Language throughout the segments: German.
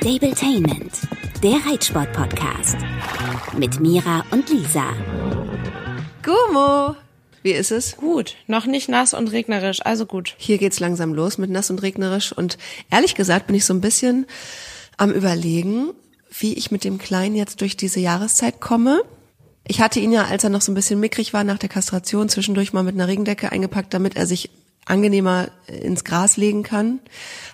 Stabletainment, der Reitsport-Podcast. Mit Mira und Lisa. Gummo, wie ist es? Gut, noch nicht nass und regnerisch, also gut. Hier geht's langsam los mit nass und regnerisch und ehrlich gesagt bin ich so ein bisschen am überlegen, wie ich mit dem Kleinen jetzt durch diese Jahreszeit komme. Ich hatte ihn ja, als er noch so ein bisschen mickrig war nach der Kastration, zwischendurch mal mit einer Regendecke eingepackt, damit er sich angenehmer ins Gras legen kann.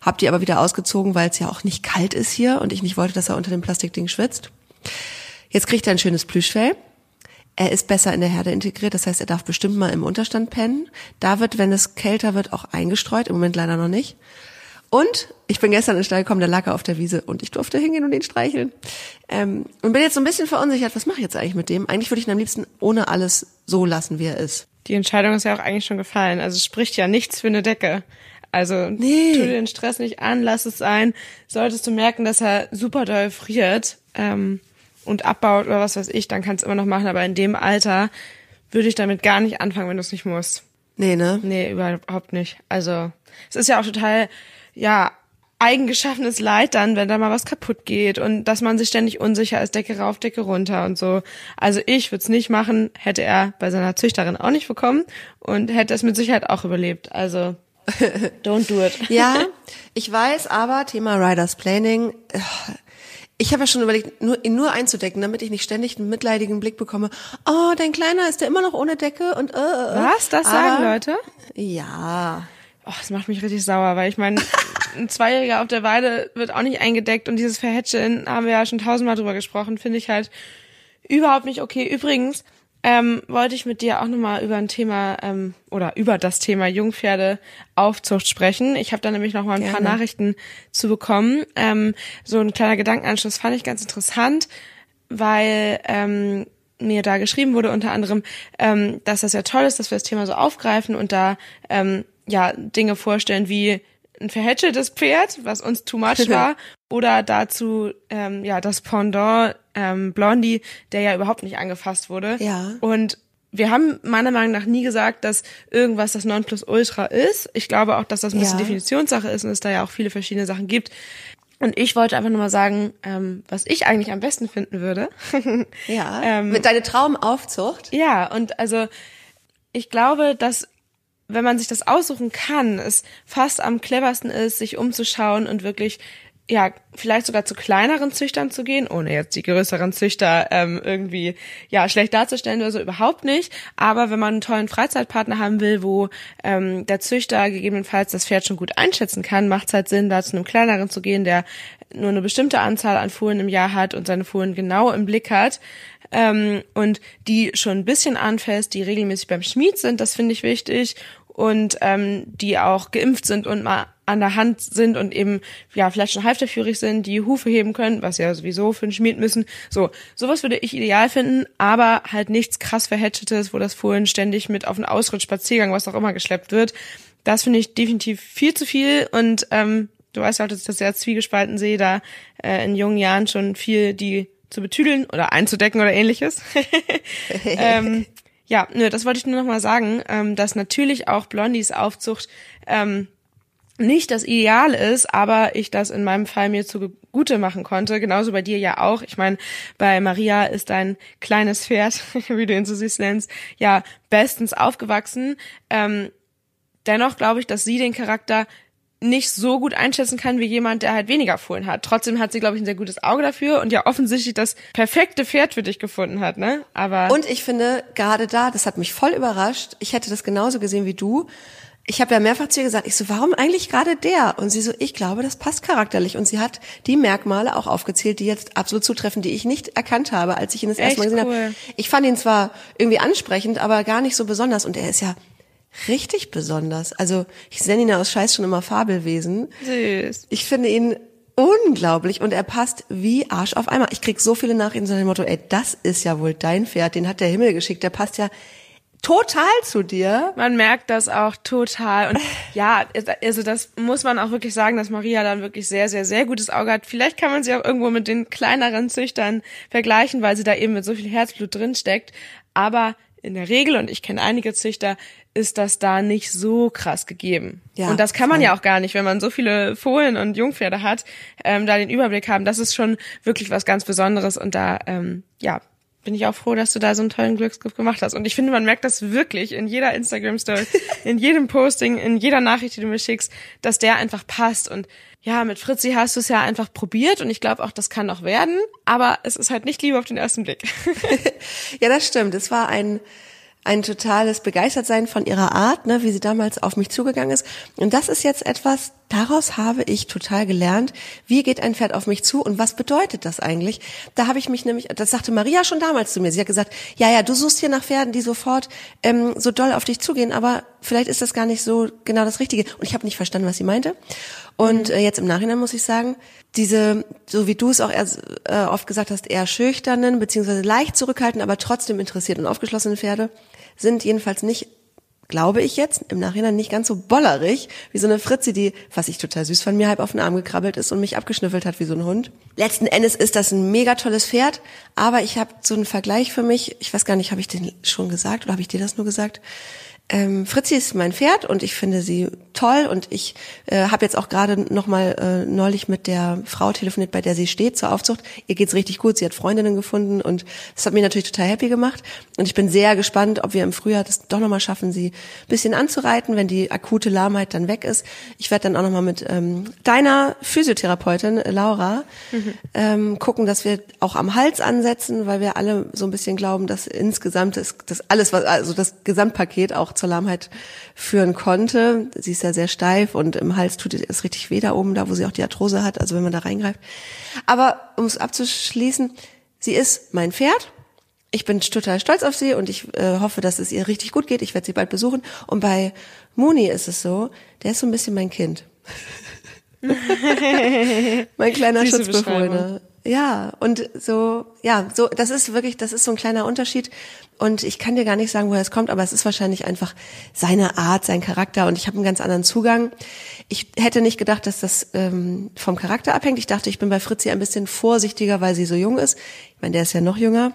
Hab die aber wieder ausgezogen, weil es ja auch nicht kalt ist hier und ich nicht wollte, dass er unter dem Plastikding schwitzt. Jetzt kriegt er ein schönes Plüschfell. Er ist besser in der Herde integriert, das heißt, er darf bestimmt mal im Unterstand pennen. Da wird, wenn es kälter wird, auch eingestreut, im Moment leider noch nicht. Und ich bin gestern in den Stall gekommen, da lag er auf der Wiese und ich durfte hingehen und ihn streicheln. Ähm, und bin jetzt so ein bisschen verunsichert, was mache ich jetzt eigentlich mit dem? Eigentlich würde ich ihn am liebsten ohne alles so lassen, wie er ist. Die Entscheidung ist ja auch eigentlich schon gefallen. Also es spricht ja nichts für eine Decke. Also Nee. tu dir den Stress nicht an, lass es sein. Solltest du merken, dass er super doll friert ähm, und abbaut oder was weiß ich, dann kannst du immer noch machen. Aber in dem Alter würde ich damit gar nicht anfangen, wenn du es nicht musst. Nee, ne? Nee, überhaupt nicht. Also es ist ja auch total, ja, eigengeschaffenes Leid dann, wenn da mal was kaputt geht und dass man sich ständig unsicher ist, Decke rauf, Decke runter und so. Also ich würde es nicht machen, hätte er bei seiner Züchterin auch nicht bekommen und hätte es mit Sicherheit auch überlebt. Also don't do it. Ja, ich weiß, aber Thema Riders Planning. äh, Ich habe ja schon überlegt, nur, ihn nur einzudecken, damit ich nicht ständig einen mitleidigen Blick bekomme. Oh, dein Kleiner ist der immer noch ohne Decke und äh, äh. Was? Das sagen Aber- Leute? Ja. Oh, das macht mich richtig sauer, weil ich meine, ein Zweijähriger auf der Weide wird auch nicht eingedeckt und dieses Verhätscheln haben wir ja schon tausendmal drüber gesprochen, finde ich halt überhaupt nicht okay. Übrigens ähm, wollte ich mit dir auch nochmal über ein Thema ähm, oder über das Thema Jungpferdeaufzucht sprechen. Ich habe da nämlich noch mal ein paar Gerne. Nachrichten zu bekommen. Ähm, so ein kleiner Gedankenanschluss fand ich ganz interessant, weil ähm, mir da geschrieben wurde unter anderem, ähm, dass das ja toll ist, dass wir das Thema so aufgreifen und da ähm, ja Dinge vorstellen wie ein verhätscheltes Pferd, was uns too much war, oder dazu ähm, ja das Pendant ähm, Blondie, der ja überhaupt nicht angefasst wurde. Ja. Und wir haben meiner Meinung nach nie gesagt, dass irgendwas das Nonplusultra ist. Ich glaube auch, dass das ein bisschen Ja. Definitionssache ist und es da ja auch viele verschiedene Sachen gibt. Und ich wollte einfach nur mal sagen, ähm, was ich eigentlich am besten finden würde. Ja. Ähm, Mit deine Traumaufzucht. Ja, und also ich glaube, dass wenn man sich das aussuchen kann, es fast am cleversten ist, sich umzuschauen und wirklich ja, vielleicht sogar zu kleineren Züchtern zu gehen, ohne jetzt die größeren Züchter ähm, irgendwie ja schlecht darzustellen oder so überhaupt nicht. Aber wenn man einen tollen Freizeitpartner haben will, wo ähm, der Züchter gegebenenfalls das Pferd schon gut einschätzen kann, macht es halt Sinn, da zu einem kleineren zu gehen, der nur eine bestimmte Anzahl an Fohlen im Jahr hat und seine Fohlen genau im Blick hat ähm, und die schon ein bisschen anfasst, die regelmäßig beim Schmied sind, das finde ich wichtig und ähm, die auch geimpft sind und mal an der Hand sind und eben ja vielleicht schon halfterführig sind, die Hufe heben können, was ja sowieso für einen Schmied müssen. So, sowas würde ich ideal finden, aber halt nichts krass verhätscheltes, wo das Fohlen ständig mit auf einen Ausritt, Spaziergang, was auch immer geschleppt wird. Das finde ich definitiv viel zu viel und ähm, du weißt ja dass ich das sehr zwiegespalten sehe, da äh, in jungen Jahren schon viel die zu betüdeln oder einzudecken oder ähnliches. ähm, ja, nö, das wollte ich nur noch mal sagen, ähm, dass natürlich auch Blondies Aufzucht ähm, nicht das Ideal ist, aber ich das in meinem Fall mir zugute machen konnte. Genauso bei dir ja auch. Ich meine, bei Maria ist dein kleines Pferd, wie du ihn so süß nennst, ja bestens aufgewachsen. Ähm, dennoch glaube ich, dass sie den Charakter nicht so gut einschätzen kann wie jemand, der halt weniger Fohlen hat. Trotzdem hat sie, glaube ich, ein sehr gutes Auge dafür und ja offensichtlich das perfekte Pferd für dich gefunden hat, ne? Aber Und ich finde, gerade da, das hat mich voll überrascht. Ich hätte das genauso gesehen wie du. Ich habe ja mehrfach zu ihr gesagt, ich so, warum eigentlich gerade der? Und sie so, ich glaube, das passt charakterlich. Und sie hat die Merkmale auch aufgezählt, die jetzt absolut zutreffen, die ich nicht erkannt habe, als ich ihn das erste Mal gesehen cool. habe. Ich fand ihn zwar irgendwie ansprechend, aber gar nicht so besonders. Und er ist ja richtig besonders. Also ich nenne ihn ja aus Scheiß schon immer Fabelwesen. süß. Ich finde ihn unglaublich und er passt wie Arsch auf einmal. Ich krieg so viele Nachrichten zu dem Motto, ey, das ist ja wohl dein Pferd, den hat der Himmel geschickt, der passt ja total zu dir. Man merkt das auch total. Und ja, also das muss man auch wirklich sagen, dass Maria dann wirklich sehr, sehr, sehr gutes Auge hat. Vielleicht kann man sie auch irgendwo mit den kleineren Züchtern vergleichen, weil sie da eben mit so viel Herzblut drin steckt. Aber in der Regel, und ich kenne einige Züchter, ist das da nicht so krass gegeben. Ja, und das kann man voll. ja auch gar nicht, wenn man so viele Fohlen und Jungpferde hat, ähm, da den Überblick haben. Das ist schon wirklich was ganz Besonderes und da, ähm, ja, bin ich auch froh, dass du da so einen tollen Glücksgriff gemacht hast. Und ich finde, man merkt das wirklich in jeder Instagram-Story, in jedem Posting, in jeder Nachricht, die du mir schickst, dass der einfach passt. Und ja, mit Fritzi hast du es ja einfach probiert und ich glaube auch, das kann noch werden. Aber es ist halt nicht Liebe auf den ersten Blick. Ja, das stimmt. Es war ein, ein totales Begeistertsein von ihrer Art, ne, wie sie damals auf mich zugegangen ist. Und das ist jetzt etwas, daraus habe ich total gelernt, wie geht ein Pferd auf mich zu und was bedeutet das eigentlich? Da habe ich mich nämlich, das sagte Maria schon damals zu mir. Sie hat gesagt, ja, ja, du suchst hier nach Pferden, die sofort ähm, so doll auf dich zugehen, aber vielleicht ist das gar nicht so genau das Richtige. Und ich habe nicht verstanden, was sie meinte. Und äh, jetzt im Nachhinein muss ich sagen, diese, so wie du es auch eher, äh, oft gesagt hast, eher schüchternen, beziehungsweise leicht zurückhaltend, aber trotzdem interessiert und aufgeschlossene Pferde sind jedenfalls nicht, glaube ich jetzt, im Nachhinein nicht ganz so bollerig, wie so eine Fritzi, die, was ich total süß von mir, halb auf den Arm gekrabbelt ist und mich abgeschnüffelt hat wie so ein Hund. Letzten Endes ist das ein mega tolles Pferd, aber ich habe so einen Vergleich für mich, ich weiß gar nicht, habe ich den schon gesagt oder habe ich dir das nur gesagt? Ähm, Fritzi ist mein Pferd und ich finde sie toll und ich äh, habe jetzt auch gerade noch mal äh, neulich mit der Frau telefoniert, bei der sie steht zur Aufzucht. Ihr geht's richtig gut, sie hat Freundinnen gefunden und das hat mich natürlich total happy gemacht und ich bin sehr gespannt, ob wir im Frühjahr das doch noch mal schaffen, sie ein bisschen anzureiten, wenn die akute Lahmheit dann weg ist. Ich werde dann auch noch mal mit ähm, deiner Physiotherapeutin äh, Laura ähm, gucken, dass wir auch am Hals ansetzen, weil wir alle so ein bisschen glauben, dass insgesamt das, das alles was also das Gesamtpaket auch zur Lahmheit führen konnte. Sie ist ja sehr steif und im Hals tut es richtig weh da oben, da wo sie auch die Arthrose hat, also wenn man da reingreift. Aber um es abzuschließen, sie ist mein Pferd. Ich bin total stolz auf sie und ich äh, hoffe, dass es ihr richtig gut geht. Ich werde sie bald besuchen. Und bei Moni ist es so, der ist so ein bisschen mein Kind. mein kleiner Schutzbefohlener. Ja, und so, ja, so, das ist wirklich, das ist so ein kleiner Unterschied. Und ich kann dir gar nicht sagen, woher es kommt, aber es ist wahrscheinlich einfach seine Art, sein Charakter und ich habe einen ganz anderen Zugang. Ich hätte nicht gedacht, dass das ähm, vom Charakter abhängt. Ich dachte, ich bin bei Fritzi ein bisschen vorsichtiger, weil sie so jung ist. Ich meine, der ist ja noch jünger.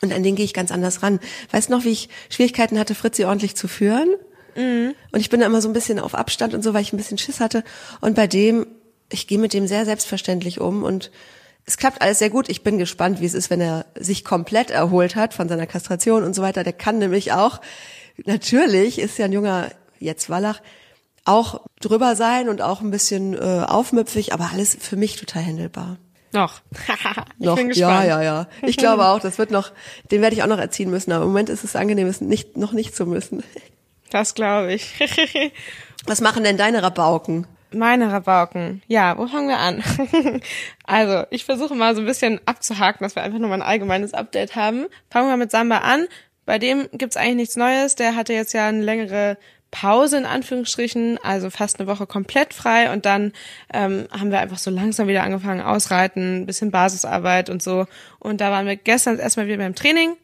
Und an den gehe ich ganz anders ran. Weißt du noch, wie ich Schwierigkeiten hatte, Fritzi ordentlich zu führen? Und ich bin da immer so ein bisschen auf Abstand und so, weil ich ein bisschen Schiss hatte. Und bei dem, ich gehe mit dem sehr selbstverständlich um und es klappt alles sehr gut. Ich bin gespannt, wie es ist, wenn er sich komplett erholt hat von seiner Kastration und so weiter. Der kann nämlich auch, natürlich ist ja ein junger, jetzt Wallach, auch drüber sein und auch ein bisschen äh, aufmüpfig, aber alles für mich total handelbar. Noch. ich Noch, bin ja, gespannt. ja, ja. Ich glaube auch, das wird noch, den werde ich auch noch erziehen müssen, aber im Moment ist es angenehm, es nicht, noch nicht zu müssen. Das glaube ich. Was machen denn deine Rabauken? Meine Rabauken. Ja, wo fangen wir an? also, ich versuche mal so ein bisschen abzuhaken, dass wir einfach nur mal ein allgemeines Update haben. Fangen wir mit Samba an. Bei dem gibt's eigentlich nichts Neues. Der hatte jetzt ja eine längere Pause in Anführungsstrichen, also fast eine Woche komplett frei und dann ähm, haben wir einfach so langsam wieder angefangen ausreiten, bisschen Basisarbeit und so. Und da waren wir gestern erstmal wieder beim Training.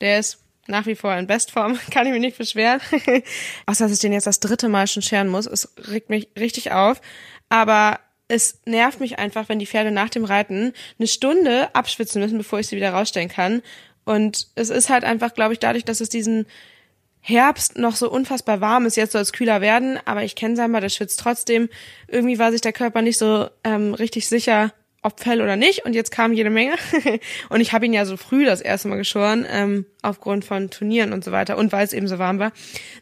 Der ist nach wie vor in Bestform, kann ich mich nicht beschweren. Außer dass ich den jetzt das dritte Mal schon scheren muss. Es regt mich richtig auf. Aber es nervt mich einfach, wenn die Pferde nach dem Reiten eine Stunde abschwitzen müssen, bevor ich sie wieder rausstellen kann. Und es ist halt einfach, glaube ich, dadurch, dass es diesen Herbst noch so unfassbar warm ist, jetzt soll es kühler werden, aber ich kenne Samba, der schwitzt trotzdem. Irgendwie war sich der Körper nicht so ähm, richtig sicher, ob Fell oder nicht. Und jetzt kam jede Menge. und ich habe ihn ja so früh das erste Mal geschoren, ähm, aufgrund von Turnieren und so weiter und weil es eben so warm war.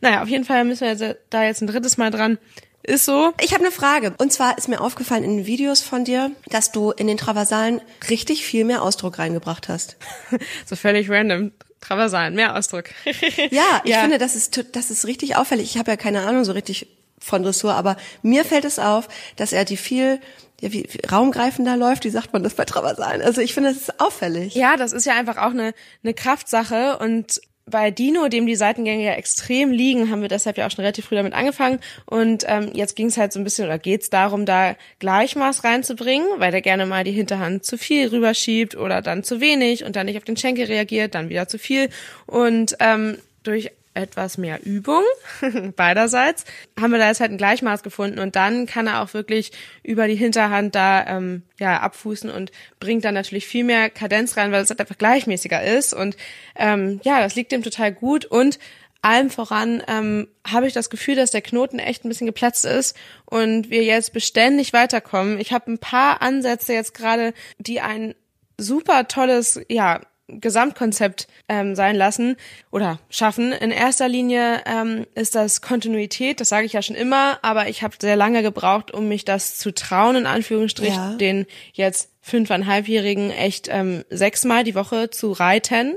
Naja, auf jeden Fall müssen wir jetzt, da jetzt ein drittes Mal dran. Ist so. Ich habe eine Frage. Und zwar ist mir aufgefallen in den Videos von dir, dass du in den Traversalen richtig viel mehr Ausdruck reingebracht hast. so völlig random. Traversalen, mehr Ausdruck. Ja, ich Ja. finde, das ist, das ist richtig auffällig. Ich habe ja keine Ahnung so richtig von Dressur, aber mir fällt es auf, dass er die viel ja, wie, wie raumgreifender läuft. Wie sagt man das bei Traversalen? Also ich finde, das ist auffällig. Ja, das ist ja einfach auch eine, eine Kraftsache und bei Dino, dem die Seitengänge ja extrem liegen, haben wir deshalb ja auch schon relativ früh damit angefangen. Und ähm, jetzt ging es halt so ein bisschen oder geht's darum, da Gleichmaß reinzubringen, weil der gerne mal die Hinterhand zu viel rüberschiebt oder dann zu wenig und dann nicht auf den Schenkel reagiert, dann wieder zu viel. Und ähm, durch etwas mehr Übung, beiderseits, haben wir da jetzt halt ein Gleichmaß gefunden und dann kann er auch wirklich über die Hinterhand da ähm, ja abfußen und bringt dann natürlich viel mehr Kadenz rein, weil es halt einfach gleichmäßiger ist. Und ähm, ja, das liegt ihm total gut. Und allem voran ähm, habe ich das Gefühl, dass der Knoten echt ein bisschen geplatzt ist und wir jetzt beständig weiterkommen. Ich habe ein paar Ansätze jetzt gerade, die ein super tolles, ja, Gesamtkonzept ähm, sein lassen oder schaffen. In erster Linie ähm, ist das Kontinuität, das sage ich ja schon immer, aber ich habe sehr lange gebraucht, um mich das zu trauen, in Anführungsstrichen, ja. den jetzt fünfeinhalbjährigen echt ähm, sechsmal die Woche zu reiten.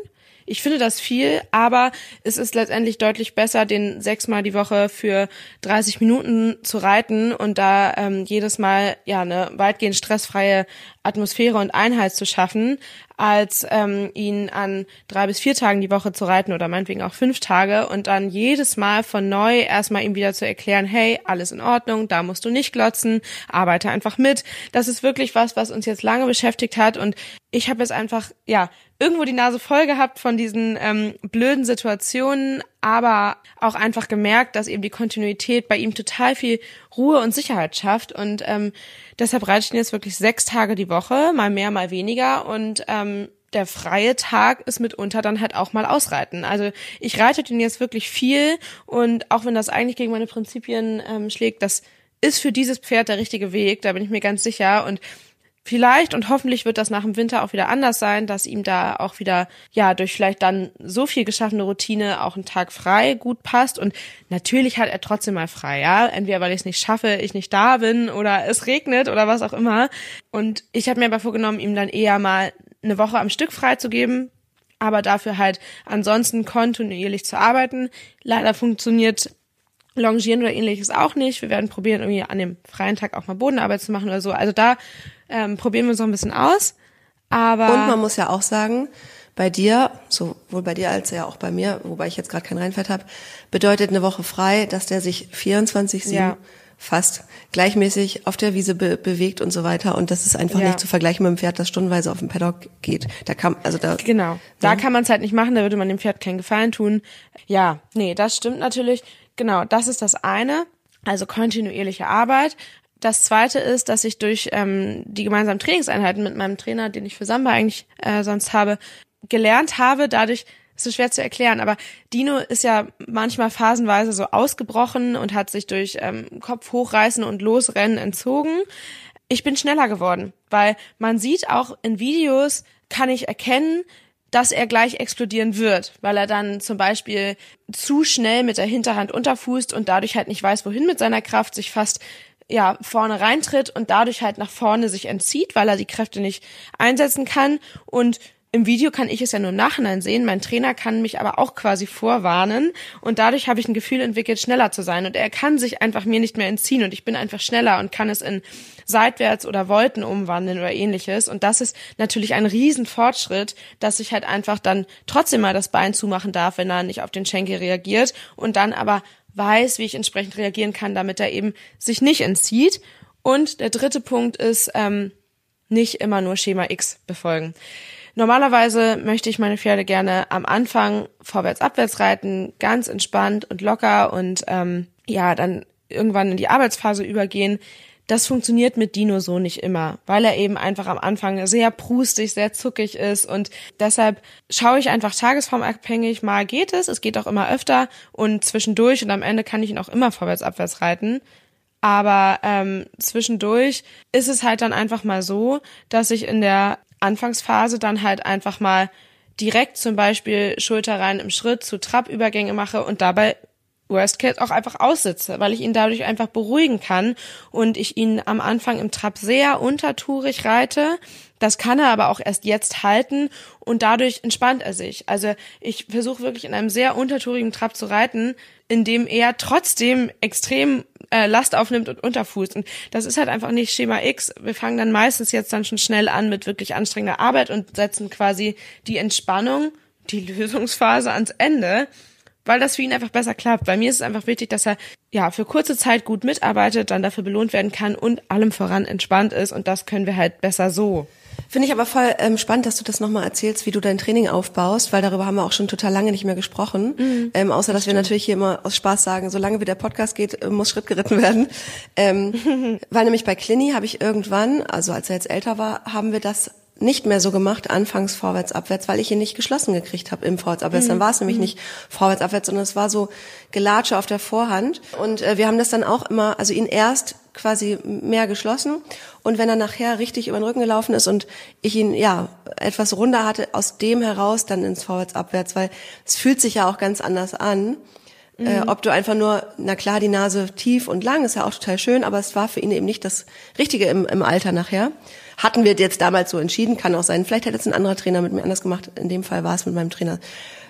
Ich finde das viel, aber es ist letztendlich deutlich besser, den sechsmal die Woche für 30 Minuten zu reiten und da ähm, jedes Mal ja eine weitgehend stressfreie Atmosphäre und Einheit zu schaffen, als ähm, ihn an drei bis vier Tagen die Woche zu reiten oder meinetwegen auch fünf Tage und dann jedes Mal von neu erstmal ihm wieder zu erklären, hey, alles in Ordnung, da musst du nicht glotzen, arbeite einfach mit. Das ist wirklich was, was uns jetzt lange beschäftigt hat und ich habe jetzt einfach, ja, irgendwo die Nase voll gehabt von diesen ähm, blöden Situationen, aber auch einfach gemerkt, dass eben die Kontinuität bei ihm total viel Ruhe und Sicherheit schafft. Und ähm, deshalb reite ich ihn jetzt wirklich sechs Tage die Woche, mal mehr, mal weniger. Und ähm, der freie Tag ist mitunter dann halt auch mal ausreiten. Also ich reite den jetzt wirklich viel und auch wenn das eigentlich gegen meine Prinzipien ähm, schlägt, das ist für dieses Pferd der richtige Weg, da bin ich mir ganz sicher. Und Vielleicht und hoffentlich wird das nach dem Winter auch wieder anders sein, dass ihm da auch wieder, ja, durch vielleicht dann so viel geschaffene Routine auch ein Tag frei gut passt. Und natürlich hat er trotzdem mal frei, ja. Entweder weil ich es nicht schaffe, ich nicht da bin oder es regnet oder was auch immer. Und ich habe mir aber vorgenommen, ihm dann eher mal eine Woche am Stück frei zu geben, aber dafür halt ansonsten kontinuierlich zu arbeiten. Leider funktioniert Longieren oder ähnliches auch nicht. Wir werden probieren, irgendwie an dem freien Tag auch mal Bodenarbeit zu machen oder so. Also da ähm, probieren wir uns noch ein bisschen aus. Aber und man muss ja auch sagen, bei dir, sowohl bei dir als ja auch bei mir, wobei ich jetzt gerade kein Reinfett habe, bedeutet eine Woche frei, dass der sich 24/7 ja. fast gleichmäßig auf der Wiese be bewegt und so weiter und das ist einfach ja. nicht zu vergleichen mit dem Pferd, das stundenweise auf dem Paddock geht. Da kann also da Genau. Da ja. kann man es halt nicht machen, da würde man dem Pferd keinen Gefallen tun. Ja, nee, das stimmt natürlich. Genau, das ist das eine. Also kontinuierliche Arbeit. Das zweite ist, dass ich durch ähm, die gemeinsamen Trainingseinheiten mit meinem Trainer, den ich für Samba eigentlich äh, sonst habe, gelernt habe, dadurch, ist so schwer zu erklären, aber Dino ist ja manchmal phasenweise so ausgebrochen und hat sich durch ähm, Kopf hochreißen und losrennen entzogen. Ich bin schneller geworden, weil man sieht auch in Videos, kann ich erkennen, dass er gleich explodieren wird, weil er dann zum Beispiel zu schnell mit der Hinterhand unterfußt und dadurch halt nicht weiß, wohin mit seiner Kraft, sich fast ja vorne reintritt und dadurch halt nach vorne sich entzieht, weil er die Kräfte nicht einsetzen kann. Und im Video kann ich es ja nur im Nachhinein sehen. Mein Trainer kann mich aber auch quasi vorwarnen und dadurch habe ich ein Gefühl entwickelt, schneller zu sein und er kann sich einfach mir nicht mehr entziehen und ich bin einfach schneller und kann es in seitwärts oder Wolten umwandeln oder ähnliches und das ist natürlich ein Riesenfortschritt, dass ich halt einfach dann trotzdem mal das Bein zumachen darf, wenn er nicht auf den Schenkel reagiert und dann aber weiß, wie ich entsprechend reagieren kann, damit er eben sich nicht entzieht. Und der dritte Punkt ist, ähm, nicht immer nur Schema X befolgen. Normalerweise möchte ich meine Pferde gerne am Anfang vorwärts-abwärts reiten, ganz entspannt und locker und ähm, ja, dann irgendwann in die Arbeitsphase übergehen. Das funktioniert mit Dino so nicht immer, weil er eben einfach am Anfang sehr prustig, sehr zuckig ist und deshalb schaue ich einfach tagesformabhängig, mal geht es, es geht auch immer öfter und zwischendurch und am Ende kann ich ihn auch immer vorwärts abwärts reiten. Aber ähm, zwischendurch ist es halt dann einfach mal so, dass ich in der Anfangsphase dann halt einfach mal direkt zum Beispiel Schulter rein im Schritt zu Trappübergänge mache und dabei Worst Case auch einfach aussitze, weil ich ihn dadurch einfach beruhigen kann und ich ihn am Anfang im Trab sehr untertourig reite. Das kann er aber auch erst jetzt halten und dadurch entspannt er sich. Also ich versuche wirklich in einem sehr untertourigen Trab zu reiten, in dem er trotzdem extrem äh, Last aufnimmt und unterfußt. Und das ist halt einfach nicht Schema X. Wir fangen dann meistens jetzt dann schon schnell an mit wirklich anstrengender Arbeit und setzen quasi die Entspannung, die Lösungsphase ans Ende weil das für ihn einfach besser klappt. Bei mir ist es einfach wichtig, dass er ja für kurze Zeit gut mitarbeitet, dann dafür belohnt werden kann und allem voran entspannt ist und das können wir halt besser so. Finde ich aber voll ähm, spannend, dass du das nochmal erzählst, wie du dein Training aufbaust, weil darüber haben wir auch schon total lange nicht mehr gesprochen. Mhm. Ähm, außer, dass wir natürlich hier immer aus Spaß sagen, solange wie der Podcast geht, äh, muss Schritt geritten werden. Ähm, weil nämlich bei Clini habe ich irgendwann, also als er jetzt älter war, haben wir das nicht mehr so gemacht, anfangs vorwärts, abwärts, weil ich ihn nicht geschlossen gekriegt habe im vorwärts, abwärts. Mhm. Dann war es nämlich mhm. nicht vorwärts, abwärts, sondern es war so Gelatsche auf der Vorhand. Und äh, wir haben das dann auch immer, also ihn erst quasi mehr geschlossen und wenn er nachher richtig über den Rücken gelaufen ist und ich ihn ja etwas runder hatte, aus dem heraus dann ins vorwärts, abwärts, weil es fühlt sich ja auch ganz anders an. Äh, mhm. Äh, ob du einfach nur, na klar, die Nase tief und lang ist ja auch total schön, aber es war für ihn eben nicht das Richtige im, im Alter nachher. Hatten wir jetzt damals so entschieden, kann auch sein. Vielleicht hätte es ein anderer Trainer mit mir anders gemacht. In dem Fall war es mit meinem Trainer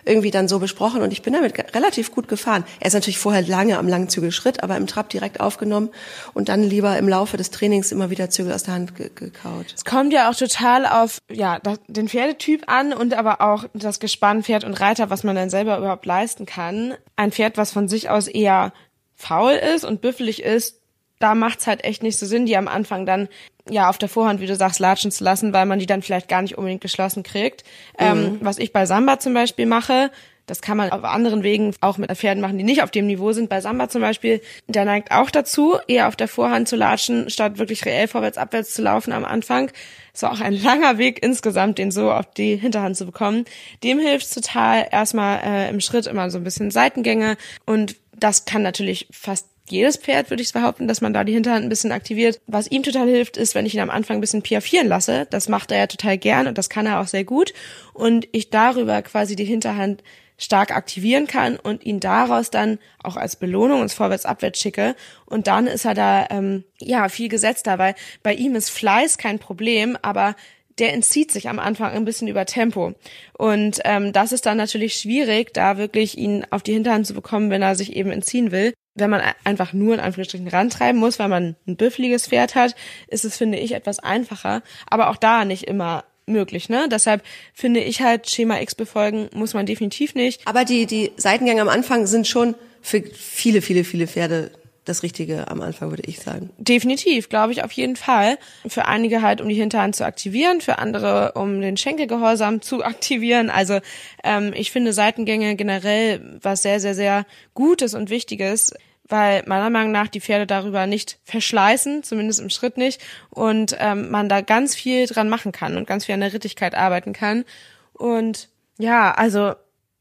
irgendwie dann so besprochen und ich bin damit relativ gut gefahren. Er ist natürlich vorher lange am langen Zügelschritt, aber im Trab direkt aufgenommen und dann lieber im Laufe des Trainings immer wieder Zügel aus der Hand ge gekaut. Es kommt ja auch total auf ja den Pferdetyp an und aber auch das Gespann, Pferd und Reiter, was man dann selber überhaupt leisten kann. Ein Pferd, was von sich aus eher faul ist und büffelig ist, da macht's halt echt nicht so Sinn, die am Anfang dann ja auf der Vorhand, wie du sagst, latschen zu lassen, weil man die dann vielleicht gar nicht unbedingt geschlossen kriegt. Ähm, mhm. Ähm, was ich bei Samba zum Beispiel mache, das kann man auf anderen Wegen auch mit Pferden machen, die nicht auf dem Niveau sind. Bei Samba zum Beispiel, der neigt auch dazu, eher auf der Vorhand zu latschen, statt wirklich reell vorwärts, abwärts zu laufen am Anfang. Es war auch ein langer Weg insgesamt, den so auf die Hinterhand zu bekommen. Dem hilft total erstmal äh, im Schritt immer so ein bisschen Seitengänge und das kann natürlich fast jedes Pferd, würde ich behaupten, dass man da die Hinterhand ein bisschen aktiviert. Was ihm total hilft, ist, wenn ich ihn am Anfang ein bisschen piaffieren lasse. Das macht er ja total gern und das kann er auch sehr gut. Und ich darüber quasi die Hinterhand stark aktivieren kann und ihn daraus dann auch als Belohnung ins Vorwärts-Abwärts schicke. Und dann ist er da ähm, ja viel gesetzter, weil bei ihm ist Fleiß kein Problem, aber der entzieht sich am Anfang ein bisschen über Tempo. Und ähm, das ist dann natürlich schwierig, da wirklich ihn auf die Hinterhand zu bekommen, wenn er sich eben entziehen will wenn man einfach nur in Anführungsstrichen rantreiben muss, weil man ein büffeliges Pferd hat, ist es, finde ich, etwas einfacher. Aber auch da nicht immer möglich, ne? Deshalb finde ich halt, Schema X befolgen muss man definitiv nicht. Aber die, die Seitengänge am Anfang sind schon für viele, viele, viele Pferde das Richtige am Anfang, würde ich sagen. Definitiv, glaube ich auf jeden Fall. Für einige halt, um die Hinterhand zu aktivieren, für andere, um den Schenkelgehorsam zu aktivieren. Also ähm, ich finde Seitengänge generell was sehr, sehr, sehr Gutes und Wichtiges weil meiner Meinung nach die Pferde darüber nicht verschleißen, zumindest im Schritt nicht, und ähm, man da ganz viel dran machen kann und ganz viel an der Rittigkeit arbeiten kann. Und ja, also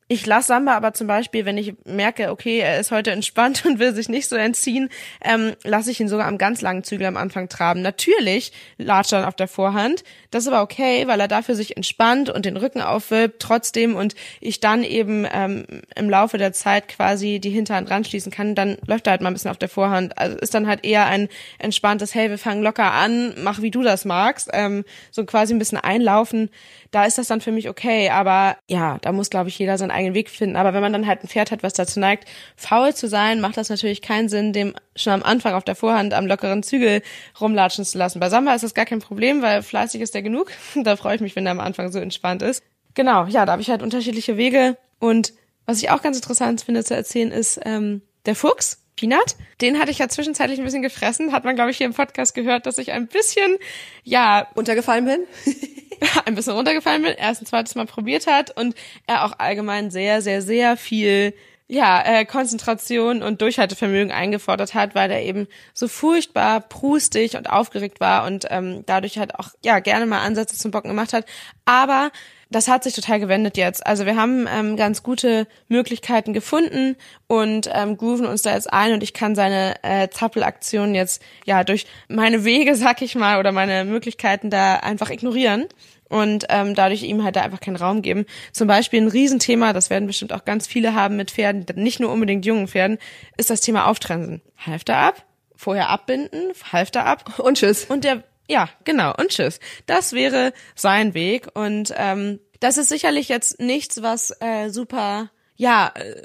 ich lasse Samba aber zum Beispiel, wenn ich merke, okay, er ist heute entspannt und will sich nicht so entziehen, ähm, lasse ich ihn sogar am ganz langen Zügel am Anfang traben. Natürlich latscht er auf der Vorhand, das ist aber okay, weil er dafür sich entspannt und den Rücken aufwölbt trotzdem und ich dann eben ähm, im Laufe der Zeit quasi die Hinterhand ranschließen kann, dann läuft er halt mal ein bisschen auf der Vorhand. Also ist dann halt eher ein entspanntes, hey, wir fangen locker an, mach wie du das magst, ähm, so quasi ein bisschen einlaufen da ist das dann für mich okay. Aber ja, da muss, glaube ich, jeder seinen eigenen Weg finden. Aber wenn man dann halt ein Pferd hat, was dazu neigt, faul zu sein, macht das natürlich keinen Sinn, dem schon am Anfang auf der Vorhand am lockeren Zügel rumlatschen zu lassen. Bei Samba ist das gar kein Problem, weil fleißig ist der genug. da freue ich mich, wenn er am Anfang so entspannt ist. Genau, ja, da habe ich halt unterschiedliche Wege. Und was ich auch ganz interessant finde zu erzählen, ist ähm, der Fuchs. Peanut. Den hatte ich ja zwischenzeitlich ein bisschen gefressen. Hat man, glaube ich, hier im Podcast gehört, dass ich ein bisschen, ja. Untergefallen bin? ein bisschen runtergefallen bin, erst ein zweites Mal probiert hat und er auch allgemein sehr, sehr, sehr viel ja, äh, Konzentration und Durchhaltevermögen eingefordert hat, weil er eben so furchtbar prustig und aufgeregt war und ähm, dadurch halt auch ja gerne mal Ansätze zum Bocken gemacht hat. Aber das hat sich total gewendet jetzt. Also wir haben ähm, ganz gute Möglichkeiten gefunden und ähm, grooven uns da jetzt ein und ich kann seine äh, Zappelaktion jetzt ja durch meine Wege, sag ich mal, oder meine Möglichkeiten da einfach ignorieren und ähm, dadurch ihm halt da einfach keinen Raum geben. Zum Beispiel ein Riesenthema, das werden bestimmt auch ganz viele haben mit Pferden, nicht nur unbedingt jungen Pferden, ist das Thema Auftrensen. Halfter ab, vorher abbinden, Halfter ab und tschüss. Und der, ja, genau, und tschüss. Das wäre sein Weg und ähm, das ist sicherlich jetzt nichts, was äh, super ja, äh,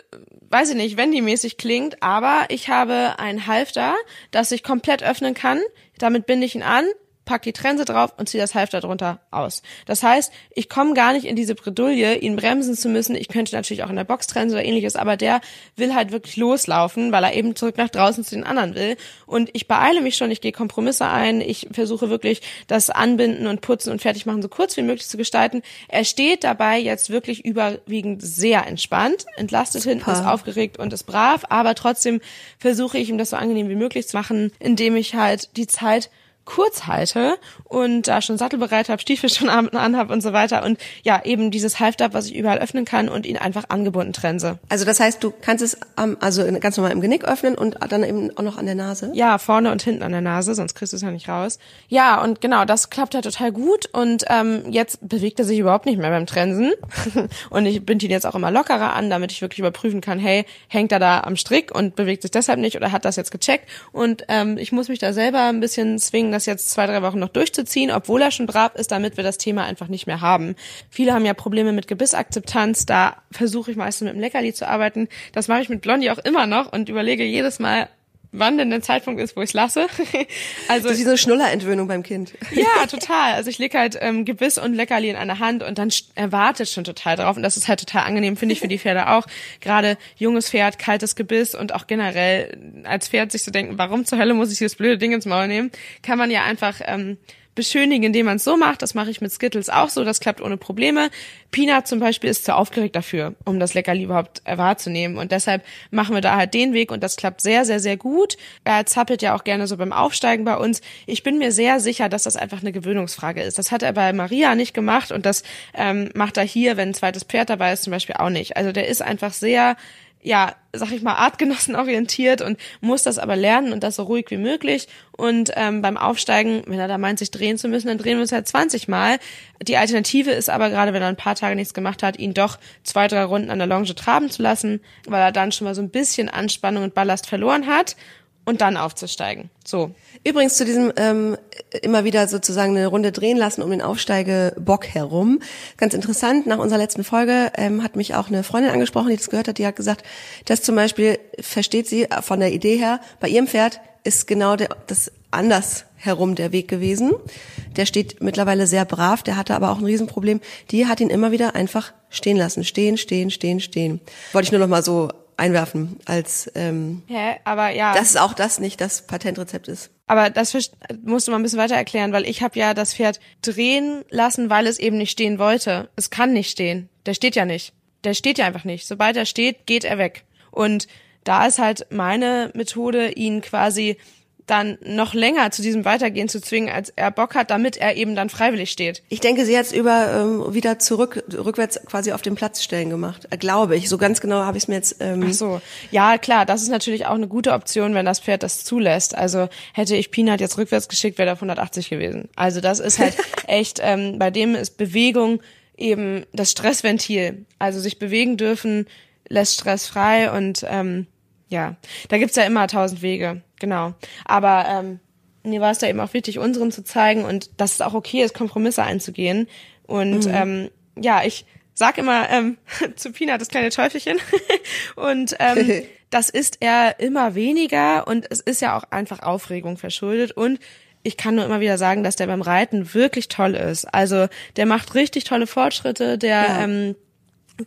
weiß ich nicht, Wendy-mäßig klingt, aber ich habe ein Halfter, das ich komplett öffnen kann. Damit binde ich ihn an, pack die Trense drauf und ziehe das Halfter drunter aus. Das heißt, ich komme gar nicht in diese Bredouille, ihn bremsen zu müssen. Ich könnte natürlich auch in der Box trensen oder ähnliches, aber der will halt wirklich loslaufen, weil er eben zurück nach draußen zu den anderen will. Und ich beeile mich schon, ich gehe Kompromisse ein, ich versuche wirklich das Anbinden und Putzen und Fertigmachen so kurz wie möglich zu gestalten. Er steht dabei jetzt wirklich überwiegend sehr entspannt, entlastet Super. hinten, ist aufgeregt und ist brav, aber trotzdem versuche ich ihm das so angenehm wie möglich zu machen, indem ich halt die Zeit kurz halte und da schon Sattel bereit habe, Stiefel schon anhab und so weiter und ja, eben dieses Halfter, was ich überall öffnen kann und ihn einfach angebunden trense. Also das heißt, du kannst es um, also ganz normal im Genick öffnen und dann eben auch noch an der Nase? Ja, vorne und hinten an der Nase, sonst kriegst du es ja nicht raus. Ja, und genau, das klappt halt total gut und ähm, jetzt bewegt er sich überhaupt nicht mehr beim Trensen und ich binde ihn jetzt auch immer lockerer an, damit ich wirklich überprüfen kann, hey, hängt er da am Strick und bewegt sich deshalb nicht oder hat das jetzt gecheckt und ähm, ich muss mich da selber ein bisschen zwingen, das jetzt zwei, drei Wochen noch durchzuziehen, obwohl er schon brav ist, damit wir das Thema einfach nicht mehr haben. Viele haben ja Probleme mit Gebissakzeptanz, da versuche ich meistens mit dem Leckerli zu arbeiten. Das mache ich mit Blondie auch immer noch und überlege jedes Mal, wann denn der Zeitpunkt ist, wo ich lasse. also das ist wie so eine Schnullerentwöhnung beim Kind. ja, total. Also ich lege halt ähm, Gebiss und Leckerli in eine Hand und dann erwartet schon total drauf und das ist halt total angenehm, finde ich für die Pferde auch. Gerade junges Pferd, kaltes Gebiss und auch generell als Pferd sich zu denken, warum zur Hölle muss ich dieses blöde Ding ins Maul nehmen, kann man ja einfach ähm, beschönigen, indem man es so macht. Das mache ich mit Skittles auch so, das klappt ohne Probleme. Peanut zum Beispiel ist zu aufgeregt dafür, um das Leckerli überhaupt wahrzunehmen. Und deshalb machen wir da halt den Weg und das klappt sehr, sehr, sehr gut. Er zappelt ja auch gerne so beim Aufsteigen bei uns. Ich bin mir sehr sicher, dass das einfach eine Gewöhnungsfrage ist. Das hat er bei Maria nicht gemacht und das ähm, macht er hier, wenn ein zweites Pferd dabei ist, zum Beispiel auch nicht. Also der ist einfach sehr ja, sag ich mal, Artgenossen orientiert und muss das aber lernen und das so ruhig wie möglich. Und ähm, beim Aufsteigen, wenn er da meint, sich drehen zu müssen, dann drehen wir uns halt 20 Mal. Die Alternative ist aber gerade, wenn er ein paar Tage nichts gemacht hat, ihn doch zwei, drei Runden an der Longe traben zu lassen, weil er dann schon mal so ein bisschen Anspannung und Ballast verloren hat und dann aufzusteigen. So. Übrigens zu diesem ähm, immer wieder sozusagen eine Runde drehen lassen um den Aufsteigebock herum. Ganz interessant, nach unserer letzten Folge ähm, hat mich auch eine Freundin angesprochen, die das gehört hat, die hat gesagt, dass zum Beispiel, versteht sie von der Idee her, bei ihrem Pferd ist genau der, das anders herum der Weg gewesen. Der steht mittlerweile sehr brav, der hatte aber auch ein Riesenproblem. Die hat ihn immer wieder einfach stehen lassen. Stehen, stehen, stehen, stehen. Wollte ich nur noch mal so einwerfen als ähm, Hä? aber ja. Dass auch das nicht das Patentrezept ist. Aber das musst du mal ein bisschen weiter erklären, weil ich habe ja das Pferd drehen lassen, weil es eben nicht stehen wollte. Es kann nicht stehen. Der steht ja nicht. Der steht ja einfach nicht. Sobald er steht, geht er weg. Und da ist halt meine Methode, ihn quasi dann noch länger zu diesem Weitergehen zu zwingen, als er Bock hat, damit er eben dann freiwillig steht. Ich denke, sie hat es über ähm, wieder zurück, rückwärts quasi auf den Platz stellen gemacht, äh, glaube ich. So ganz genau habe ich es mir jetzt. Ähm Ach so, ja klar, das ist natürlich auch eine gute Option, wenn das Pferd das zulässt. Also hätte ich Peanut jetzt rückwärts geschickt, wäre er auf 180 gewesen. Also das ist halt echt, ähm, bei dem ist Bewegung eben das Stressventil. Also sich bewegen dürfen lässt Stress frei und ähm, ja, da gibt's ja immer tausend Wege, genau. Aber ähm, mir war es da eben auch wichtig, unseren zu zeigen und dass es auch okay ist, Kompromisse einzugehen. Und mhm. ähm, ja, ich sag immer ähm, zu Pina das kleine Teufelchen. und ähm, das ist er immer weniger und es ist ja auch einfach Aufregung verschuldet. Und ich kann nur immer wieder sagen, dass der beim Reiten wirklich toll ist. Also der macht richtig tolle Fortschritte, der ja. ähm,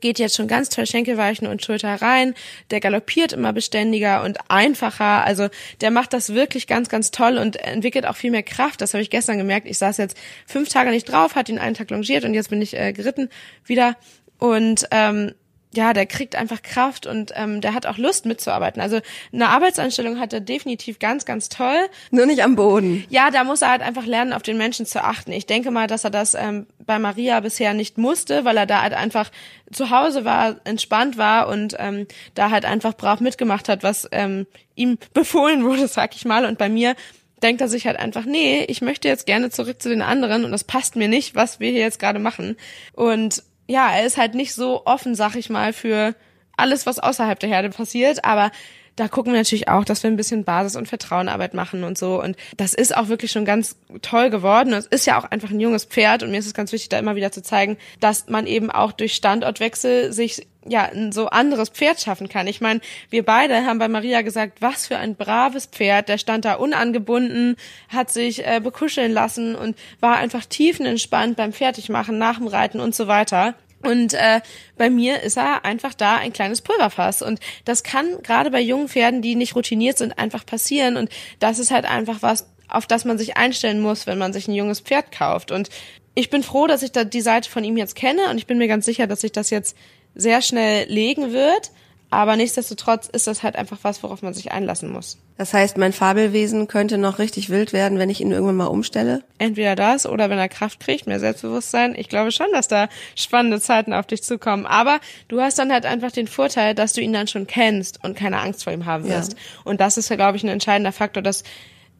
geht jetzt schon ganz toll Schenkelweichen und Schulter rein. Der galoppiert immer beständiger und einfacher. Also der macht das wirklich ganz, ganz toll und entwickelt auch viel mehr Kraft. Das habe ich gestern gemerkt. Ich saß jetzt fünf Tage nicht drauf, hat ihn einen Tag longiert und jetzt bin ich äh, geritten wieder. Und ähm, ja, der kriegt einfach Kraft und ähm, der hat auch Lust mitzuarbeiten. Also eine Arbeitsanstellung hat er definitiv ganz, ganz toll. Nur nicht am Boden. Ja, da muss er halt einfach lernen, auf den Menschen zu achten. Ich denke mal, dass er das ähm, bei Maria bisher nicht musste, weil er da halt einfach zu Hause war, entspannt war und ähm, da halt einfach brav mitgemacht hat, was ähm, ihm befohlen wurde, sag ich mal. Und bei mir denkt er sich halt einfach, nee, ich möchte jetzt gerne zurück zu den anderen und das passt mir nicht, was wir hier jetzt gerade machen. Und ja, er ist halt nicht so offen, sag ich mal, für alles, was außerhalb der Herde passiert, aber da gucken wir natürlich auch, dass wir ein bisschen Basis- und Vertrauenarbeit machen und so. Und das ist auch wirklich schon ganz toll geworden. Es ist ja auch einfach ein junges Pferd und mir ist es ganz wichtig, da immer wieder zu zeigen, dass man eben auch durch Standortwechsel sich ja ein so anderes Pferd schaffen kann. Ich meine, wir beide haben bei Maria gesagt, was für ein braves Pferd. Der stand da unangebunden, hat sich äh, bekuscheln lassen und war einfach tiefenentspannt beim Fertigmachen, nach dem Reiten und so weiter. Und äh, bei mir ist er einfach da ein kleines Pulverfass. Und das kann gerade bei jungen Pferden, die nicht routiniert sind, einfach passieren. Und das ist halt einfach was, auf das man sich einstellen muss, wenn man sich ein junges Pferd kauft. Und ich bin froh, dass ich da die Seite von ihm jetzt kenne und ich bin mir ganz sicher, dass sich das jetzt sehr schnell legen wird. Aber nichtsdestotrotz ist das halt einfach was, worauf man sich einlassen muss. Das heißt, mein Fabelwesen könnte noch richtig wild werden, wenn ich ihn irgendwann mal umstelle? Entweder das oder wenn er Kraft kriegt, mehr Selbstbewusstsein. Ich glaube schon, dass da spannende Zeiten auf dich zukommen. Aber du hast dann halt einfach den Vorteil, dass du ihn dann schon kennst und keine Angst vor ihm haben wirst. Ja. Und das ist ja, glaube ich, ein entscheidender Faktor, dass,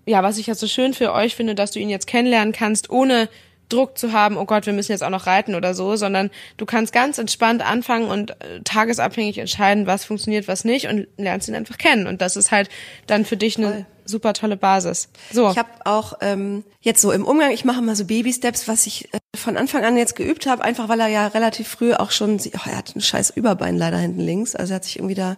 ja, was ich ja so schön für euch finde, dass du ihn jetzt kennenlernen kannst, ohne Druck zu haben, oh Gott, wir müssen jetzt auch noch reiten oder so, sondern du kannst ganz entspannt anfangen und äh, tagesabhängig entscheiden, was funktioniert, was nicht und lernst ihn einfach kennen. Und das ist halt dann für dich eine Voll. super tolle Basis. So. Ich habe auch ähm, jetzt so im Umgang, ich mache mal so Baby-Steps, was ich äh, von Anfang an jetzt geübt habe, einfach weil er ja relativ früh auch schon, oh, er hat ein scheiß Überbein leider hinten links, also er hat sich irgendwie da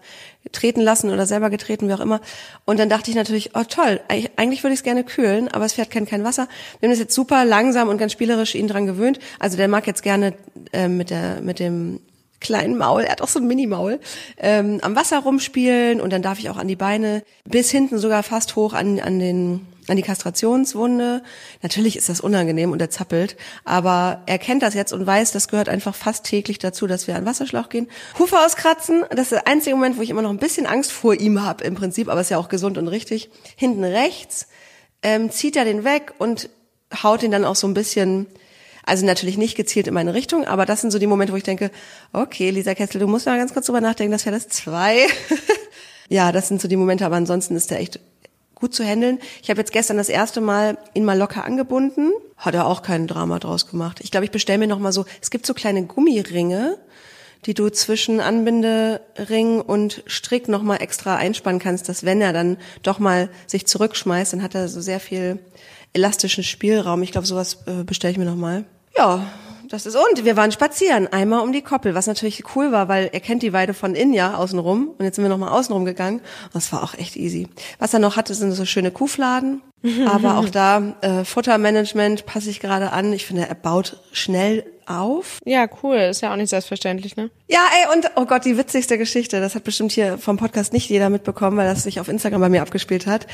treten lassen oder selber getreten, wie auch immer. Und dann dachte ich natürlich, oh toll, eigentlich würde ich es gerne kühlen, aber das Pferd kennt kein Wasser. Wir haben das jetzt super langsam und ganz spielerisch ihn dran gewöhnt. Also der mag jetzt gerne äh, mit der mit dem kleinen Maul, er hat auch so ein Mini-Maul, ähm, am Wasser rumspielen und dann darf ich auch an die Beine bis hinten sogar fast hoch an, an den an die Kastrationswunde. Natürlich ist das unangenehm und er zappelt, aber er kennt das jetzt und weiß, das gehört einfach fast täglich dazu, dass wir an Wasserschlauch gehen. Hufe auskratzen, das ist der einzige Moment, wo ich immer noch ein bisschen Angst vor ihm habe im Prinzip, aber ist ja auch gesund und richtig. Hinten rechts ähm, zieht er den weg und haut ihn dann auch so ein bisschen also natürlich nicht gezielt in meine Richtung, aber das sind so die Momente, wo ich denke, okay, Lisa Kessel, du musst mal ganz kurz drüber nachdenken, das wäre das zwei. ja, das sind so die Momente, aber ansonsten ist der echt gut zu handeln. Ich habe jetzt gestern das erste Mal ihn mal locker angebunden, hat er auch kein Drama draus gemacht. Ich glaube, ich bestelle mir noch mal so, es gibt so kleine Gummiringe, die du zwischen Anbindering und Strick noch mal extra einspannen kannst, dass wenn er dann doch mal sich zurückschmeißt, dann hat er so sehr viel elastischen Spielraum. Ich glaube, sowas äh, bestelle ich mir noch mal. Ja, das ist und wir waren spazieren einmal um die Koppel, was natürlich cool war, weil er kennt die Weide von innen ja außenrum und jetzt sind wir noch mal außenrum gegangen. Das war auch echt easy. Was er noch hatte, sind so schöne Kuhfladen, aber auch da äh, Futtermanagement passe ich gerade an. Ich finde, er baut schnell auf. Ja, cool. Ist ja auch nicht selbstverständlich, ne? Ja, ey, und oh Gott, die witzigste Geschichte. Das hat bestimmt hier vom Podcast nicht jeder mitbekommen, weil das sich auf Instagram bei mir abgespielt hat.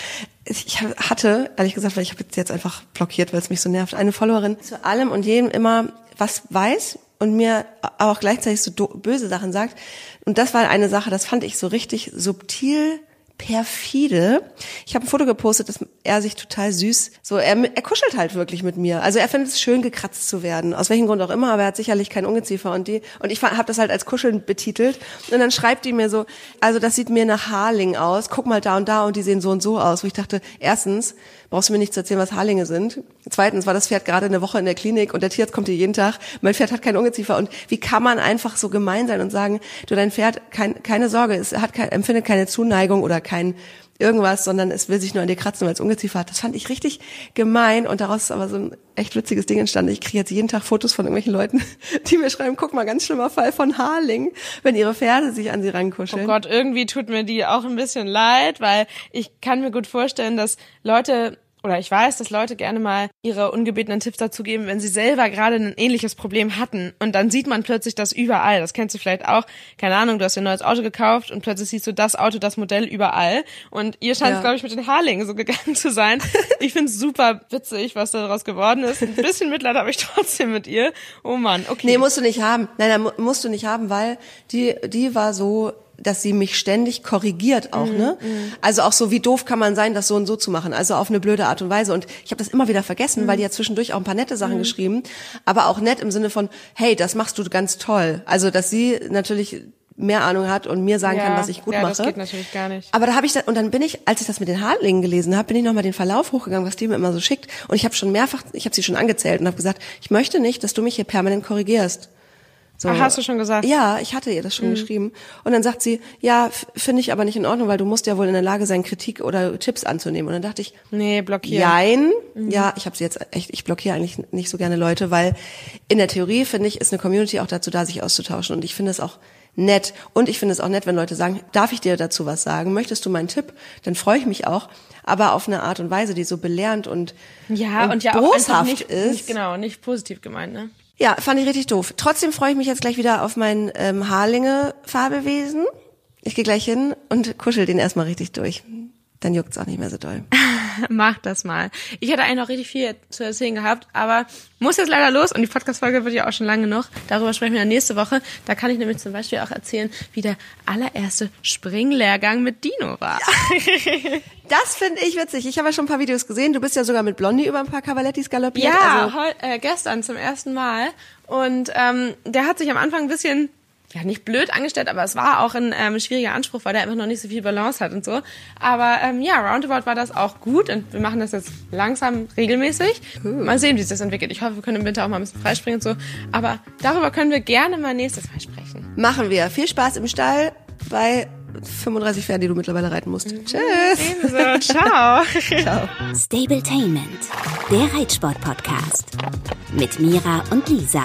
Ich hatte, ehrlich gesagt, weil ich habe jetzt einfach blockiert, weil es mich so nervt, eine Followerin zu allem und jedem immer was weiß und mir aber auch gleichzeitig so böse Sachen sagt. Und das war eine Sache, das fand ich so richtig subtil perfide. Ich habe ein Foto gepostet, dass er sich total süß, so er, er kuschelt halt wirklich mit mir. Also er findet es schön gekratzt zu werden, aus welchem Grund auch immer, aber er hat sicherlich kein Ungeziefer und die und ich habe das halt als Kuscheln betitelt und dann schreibt die mir so, also das sieht mir nach Harling aus. Guck mal da und da und die sehen so und so aus, wo ich dachte, erstens brauchst du mir nicht zu erzählen, was Harlinge sind. Zweitens war das Pferd gerade eine Woche in der Klinik und der Tierarzt kommt hier jeden Tag. Mein Pferd hat kein Ungeziefer und wie kann man einfach so gemein sein und sagen, du dein Pferd kein, keine Sorge, es hat kein, empfindet keine Zuneigung oder kein irgendwas, sondern es will sich nur an dir kratzen, weil es Ungeziefer hat. Das fand ich richtig gemein und daraus ist aber so ein echt witziges Ding entstanden. Ich kriege jetzt jeden Tag Fotos von irgendwelchen Leuten, die mir schreiben, guck mal, ganz schlimmer Fall von Harling, wenn ihre Pferde sich an sie rankuscheln. Oh Gott, irgendwie tut mir die auch ein bisschen leid, weil ich kann mir gut vorstellen, dass Leute oder ich weiß, dass Leute gerne mal ihre ungebetenen Tipps dazu geben, wenn sie selber gerade ein ähnliches Problem hatten. Und dann sieht man plötzlich das überall. Das kennst du vielleicht auch. Keine Ahnung, du hast dir ein neues Auto gekauft und plötzlich siehst du das Auto, das Modell überall. Und ihr scheint, ja. glaube ich, mit den Haarlingen so gegangen zu sein. Ich finde es super witzig, was daraus geworden ist. Ein bisschen Mitleid habe ich trotzdem mit ihr. Oh Mann, okay. Nee, musst du nicht haben. Nein, nein, musst du nicht haben, weil die, die war so dass sie mich ständig korrigiert auch, mm, ne? Mm. Also auch so, wie doof kann man sein, das so und so zu machen, also auf eine blöde Art und Weise. Und ich habe das immer wieder vergessen, mm. weil die hat zwischendurch auch ein paar nette Sachen mm. geschrieben, aber auch nett im Sinne von, hey, das machst du ganz toll. Also, dass sie natürlich mehr Ahnung hat und mir sagen ja, kann, was ich gut ja, mache. Das geht natürlich gar nicht. Aber da habe ich da, und dann bin ich, als ich das mit den Hartlingen gelesen habe, bin ich nochmal den Verlauf hochgegangen, was die mir immer so schickt. Und ich habe schon mehrfach, ich habe sie schon angezählt und habe gesagt, ich möchte nicht, dass du mich hier permanent korrigierst. So. Ach, hast du schon gesagt? Ja, ich hatte ihr das schon mhm. geschrieben. Und dann sagt sie, ja, finde ich aber nicht in Ordnung, weil du musst ja wohl in der Lage sein, Kritik oder Tipps anzunehmen. Und dann dachte ich, nee, blockieren. Jein. Mhm. Ja, ich habe sie jetzt echt, ich blockiere eigentlich nicht so gerne Leute, weil in der Theorie finde ich, ist eine Community auch dazu da, sich auszutauschen. Und ich finde es auch nett. Und ich finde es auch nett, wenn Leute sagen, darf ich dir dazu was sagen? Möchtest du meinen Tipp? Dann freue ich mich auch. Aber auf eine Art und Weise, die so belehrend und, Ja, und, und ja auch nicht, ist. nicht, genau, nicht positiv gemeint, ne? Ja, fand ich richtig doof. Trotzdem freue ich mich jetzt gleich wieder auf mein ähm, Haarlinge-Farbewesen. Ich gehe gleich hin und kuschel den erstmal richtig durch. Dann juckt's auch nicht mehr so doll. Mach das mal. Ich hätte eigentlich noch richtig viel zu erzählen gehabt, aber muss jetzt leider los und die Podcast-Folge wird ja auch schon lange genug. Darüber sprechen wir dann nächste Woche. Da kann ich nämlich zum Beispiel auch erzählen, wie der allererste Springlehrgang mit Dino war. Das finde ich witzig. Ich habe ja schon ein paar Videos gesehen. Du bist ja sogar mit Blondie über ein paar Cavalettis galoppiert. Ja, Also, heu, äh, gestern zum ersten Mal. Und ähm, der hat sich am Anfang ein bisschen, ja nicht blöd angestellt, aber es war auch ein ähm, schwieriger Anspruch, weil der einfach noch nicht so viel Balance hat und so. Aber ähm, ja, roundabout war das auch gut und wir machen das jetzt langsam regelmäßig. Mal sehen, wie sich das entwickelt. Ich hoffe, wir können im Winter auch mal ein bisschen freispringen und so. Aber darüber können wir gerne mal nächstes Mal sprechen. machen wir. Viel Spaß im Stall bei 35 Pferden, die du mittlerweile reiten musst. Tschüss. Ebenso, ciao. Ciao. Stabletainment, der Reitsport-Podcast. Mit Mira und Lisa.